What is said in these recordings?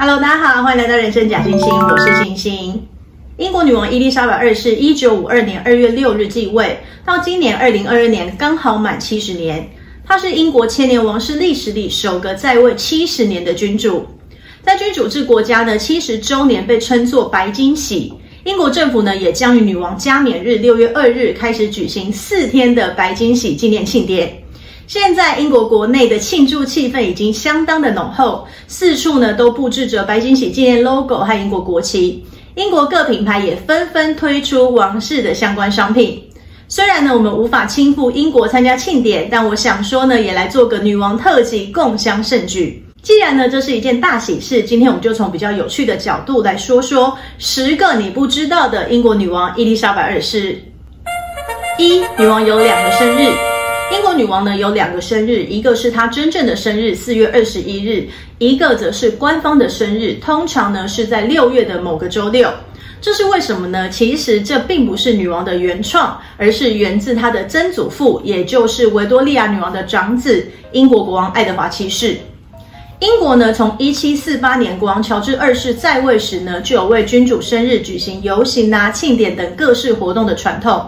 Hello，大家好，欢迎来到人生假星星，我是星星。英国女王伊丽莎白二世一九五二年二月六日继位，到今年二零二二年刚好满七十年。她是英国千年王室历史里首个在位七十年的君主。在君主制国家的，七十周年被称作白金禧。英国政府呢，也将于女王加冕日六月二日开始举行四天的白金禧纪念庆典。现在英国国内的庆祝气氛已经相当的浓厚，四处呢都布置着白金禧纪念 logo 和英国国旗。英国各品牌也纷纷推出王室的相关商品。虽然呢我们无法亲赴英国参加庆典，但我想说呢也来做个女王特辑，共襄盛举。既然呢这是一件大喜事，今天我们就从比较有趣的角度来说说十个你不知道的英国女王伊丽莎白二世。一、女王有两个生日。英国女王呢有两个生日，一个是她真正的生日，四月二十一日；一个则是官方的生日，通常呢是在六月的某个周六。这是为什么呢？其实这并不是女王的原创，而是源自她的曾祖父，也就是维多利亚女王的长子，英国国王爱德华七世。英国呢从一七四八年国王乔治二世在位时呢，就有为君主生日举行游行啊、庆典等各式活动的传统。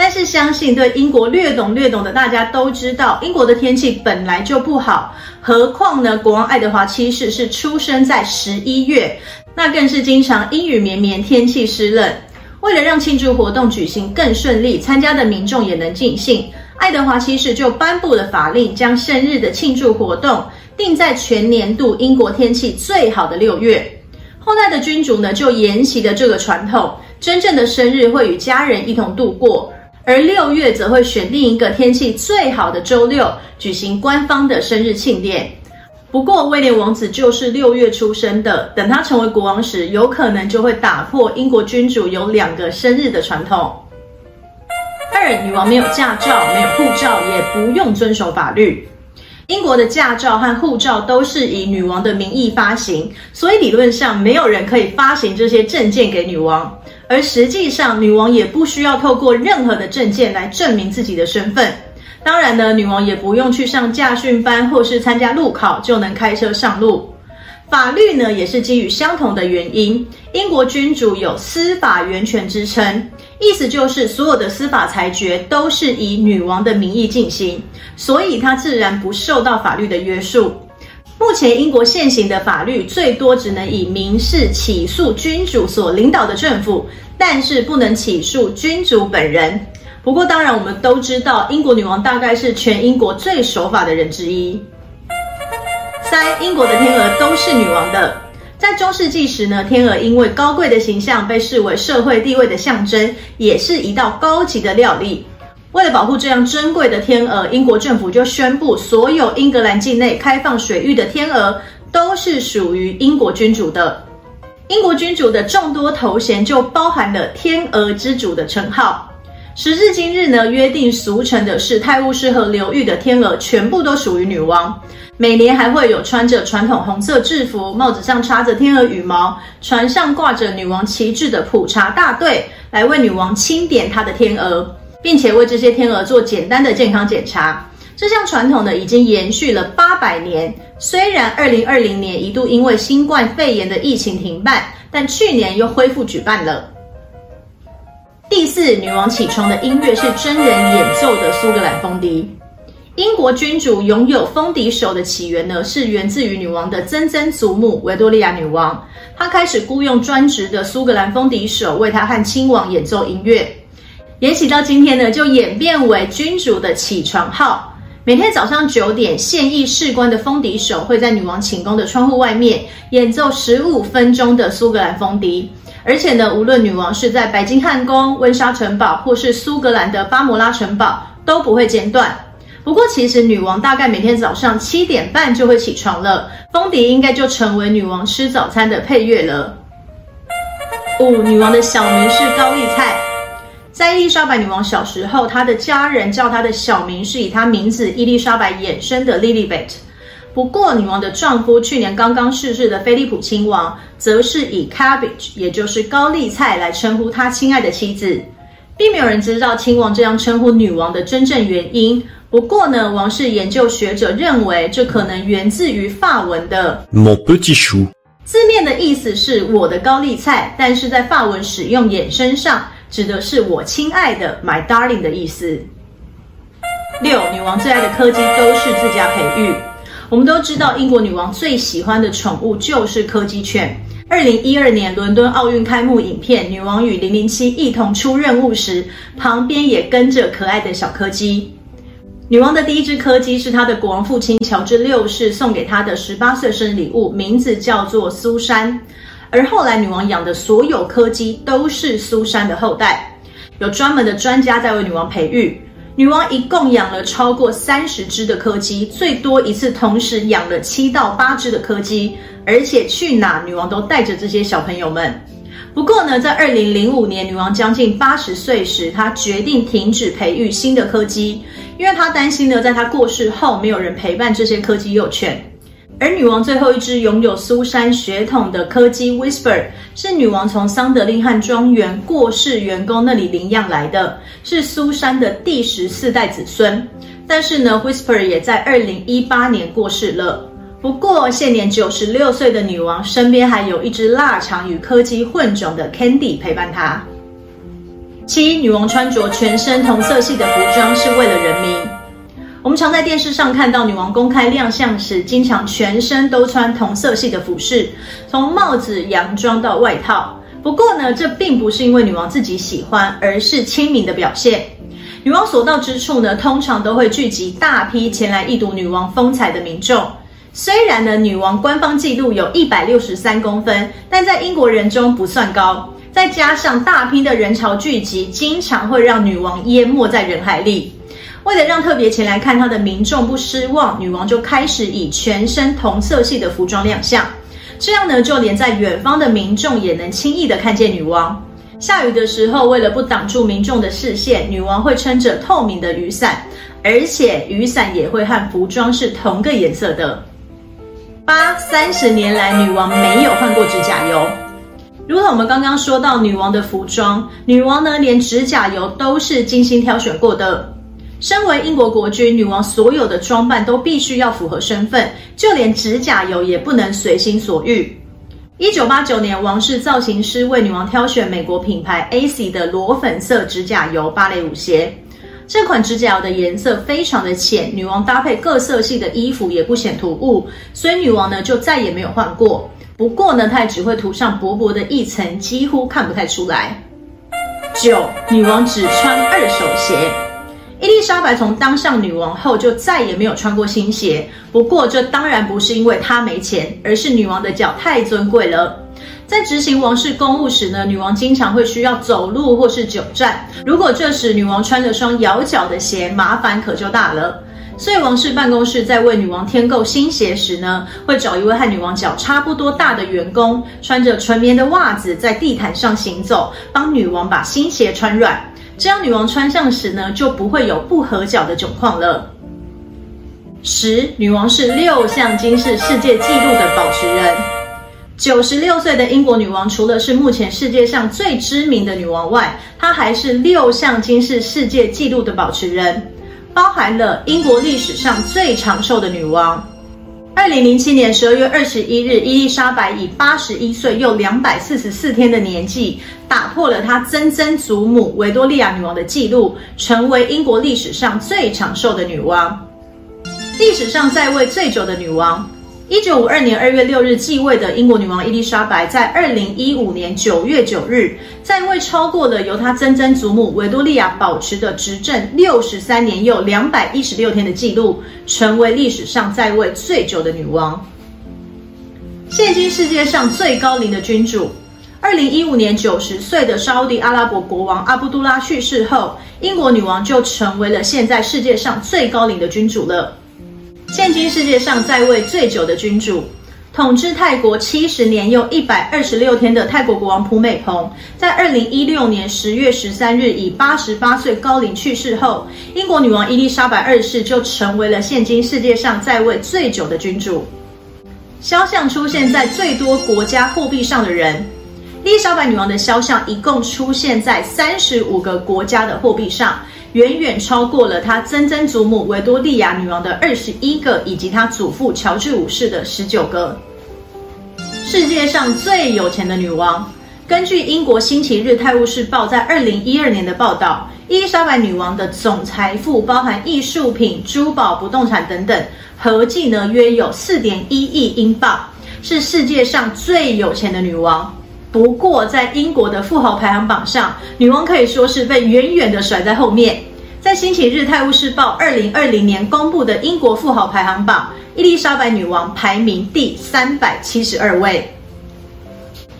但是，相信对英国略懂略懂的大家都知道，英国的天气本来就不好，何况呢，国王爱德华七世是出生在十一月，那更是经常阴雨绵绵，天气湿冷。为了让庆祝活动举行更顺利，参加的民众也能尽兴，爱德华七世就颁布了法令，将生日的庆祝活动定在全年度英国天气最好的六月。后代的君主呢，就沿袭了这个传统，真正的生日会与家人一同度过。而六月则会选定一个天气最好的周六，举行官方的生日庆典。不过，威廉王子就是六月出生的，等他成为国王时，有可能就会打破英国君主有两个生日的传统。二，女王没有驾照，没有护照，也不用遵守法律。英国的驾照和护照都是以女王的名义发行，所以理论上没有人可以发行这些证件给女王。而实际上，女王也不需要透过任何的证件来证明自己的身份。当然呢，女王也不用去上驾训班或是参加路考就能开车上路。法律呢，也是基于相同的原因。英国君主有司法元权之称，意思就是所有的司法裁决都是以女王的名义进行，所以她自然不受到法律的约束。目前英国现行的法律最多只能以民事起诉君主所领导的政府，但是不能起诉君主本人。不过，当然我们都知道，英国女王大概是全英国最守法的人之一。三，英国的天鹅都是女王的。在中世纪时呢，天鹅因为高贵的形象被视为社会地位的象征，也是一道高级的料理。为了保护这样珍贵的天鹅，英国政府就宣布，所有英格兰境内开放水域的天鹅都是属于英国君主的。英国君主的众多头衔就包含了“天鹅之主”的称号。时至今日呢，约定俗成的是，泰晤士河流域的天鹅全部都属于女王。每年还会有穿着传统红色制服、帽子上插着天鹅羽毛、船上挂着女王旗帜的普查大队来为女王清点她的天鹅。并且为这些天鹅做简单的健康检查，这项传统呢已经延续了八百年。虽然二零二零年一度因为新冠肺炎的疫情停办，但去年又恢复举办了。第四，女王起床的音乐是真人演奏的苏格兰风笛。英国君主拥有风笛手的起源呢，是源自于女王的曾曾祖母维多利亚女王，她开始雇佣专职的苏格兰风笛手为她和亲王演奏音乐。沿袭到今天呢，就演变为君主的起床号。每天早上九点，现役士官的风笛手会在女王寝宫的窗户外面演奏十五分钟的苏格兰风笛。而且呢，无论女王是在白金汉宫、温莎城堡，或是苏格兰的巴摩拉城堡，都不会间断。不过，其实女王大概每天早上七点半就会起床了，风笛应该就成为女王吃早餐的配乐了。哦，女王的小名是高丽菜。在伊丽莎白女王小时候，她的家人叫她的小名是以她名字伊丽莎白衍生的 Lilibet。不过，女王的丈夫去年刚刚逝世的菲利普亲王，则是以 Cabbage，也就是高丽菜来称呼他亲爱的妻子，并没有人知道亲王这样称呼女王的真正原因。不过呢，王室研究学者认为，这可能源自于法文的 Mon petit chou。字面的意思是我的高丽菜，但是在法文使用衍生上，指的是我亲爱的 My Darling 的意思。六，女王最爱的柯基都是自家培育。我们都知道，英国女王最喜欢的宠物就是柯基犬。二零一二年伦敦奥运开幕影片，女王与零零七一同出任务时，旁边也跟着可爱的小柯基。女王的第一只柯基是她的国王父亲乔治六世送给她的十八岁生日礼物，名字叫做苏珊。而后来女王养的所有柯基都是苏珊的后代，有专门的专家在为女王培育。女王一共养了超过三十只的柯基，最多一次同时养了七到八只的柯基，而且去哪女王都带着这些小朋友们。不过呢，在二零零五年女王将近八十岁时，她决定停止培育新的柯基，因为她担心呢，在她过世后没有人陪伴这些柯基幼犬。而女王最后一只拥有苏珊血统的柯基 Whisper，是女王从桑德令汉庄园过世员工那里领养来的，是苏珊的第十四代子孙。但是呢，Whisper 也在二零一八年过世了。不过现年九十六岁的女王身边还有一只腊肠与柯基混种的 Candy 陪伴她。七，女王穿着全身同色系的服装是为了人民。我们常在电视上看到女王公开亮相时，经常全身都穿同色系的服饰，从帽子、洋装到外套。不过呢，这并不是因为女王自己喜欢，而是亲民的表现。女王所到之处呢，通常都会聚集大批前来一睹女王风采的民众。虽然呢，女王官方记录有一百六十三公分，但在英国人中不算高。再加上大批的人潮聚集，经常会让女王淹没在人海里。为了让特别前来看她的民众不失望，女王就开始以全身同色系的服装亮相。这样呢，就连在远方的民众也能轻易的看见女王。下雨的时候，为了不挡住民众的视线，女王会撑着透明的雨伞，而且雨伞也会和服装是同个颜色的。八，三十年来，女王没有换过指甲油。如同我们刚刚说到女王的服装，女王呢，连指甲油都是精心挑选过的。身为英国国君，女王所有的装扮都必须要符合身份，就连指甲油也不能随心所欲。一九八九年，王室造型师为女王挑选美国品牌 AC 的裸粉色指甲油芭蕾舞鞋。这款指甲油的颜色非常的浅，女王搭配各色系的衣服也不显突兀，所以女王呢就再也没有换过。不过呢，她也只会涂上薄薄的一层，几乎看不太出来。九，女王只穿二手鞋。伊丽莎白从当上女王后就再也没有穿过新鞋。不过，这当然不是因为她没钱，而是女王的脚太尊贵了。在执行王室公务时呢，女王经常会需要走路或是久站。如果这时女王穿着双咬脚的鞋，麻烦可就大了。所以，王室办公室在为女王添购新鞋时呢，会找一位和女王脚差不多大的员工，穿着纯棉的袜子在地毯上行走，帮女王把新鞋穿软。这样女王穿上时呢，就不会有不合脚的窘况了。十，女王是六项金氏世界纪录的保持人。九十六岁的英国女王，除了是目前世界上最知名的女王外，她还是六项金氏世界纪录的保持人，包含了英国历史上最长寿的女王。二零零七年十二月二十一日，伊丽莎白以八十一岁又两百四十四天的年纪，打破了她曾曾祖母维多利亚女王的记录，成为英国历史上最长寿的女王。历史上在位最久的女王，一九五二年二月六日继位的英国女王伊丽莎白，在二零一五年九月九日在位超过了由她曾曾祖母维多利亚保持的执政六十三年又两百一十六天的纪录，成为历史上在位最久的女王。现今世界上最高龄的君主。二零一五年九十岁的沙乌地阿拉伯国王阿卜杜拉去世后，英国女王就成为了现在世界上最高龄的君主了。现今世界上在位最久的君主，统治泰国七十年又一百二十六天的泰国国王普美蓬，在二零一六年十月十三日以八十八岁高龄去世后，英国女王伊丽莎白二世就成为了现今世界上在位最久的君主。肖像出现在最多国家货币上的人。伊丽莎白女王的肖像一共出现在三十五个国家的货币上，远远超过了她曾曾祖母维多利亚女王的二十一个，以及她祖父乔治五世的十九个。世界上最有钱的女王。根据英国《星期日泰晤士报》在二零一二年的报道，伊丽莎白女王的总财富包含艺术品、珠宝、不动产等等，合计呢约有四点一亿英镑，是世界上最有钱的女王。不过，在英国的富豪排行榜上，女王可以说是被远远的甩在后面。在《星期日泰晤士报》二零二零年公布的英国富豪排行榜，伊丽莎白女王排名第三百七十二位。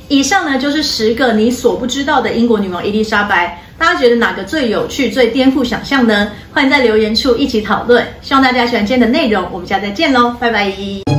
以上呢就是十个你所不知道的英国女王伊丽莎白，大家觉得哪个最有趣、最颠覆想象呢？欢迎在留言处一起讨论。希望大家喜欢今天的内容，我们下次再见喽，拜拜。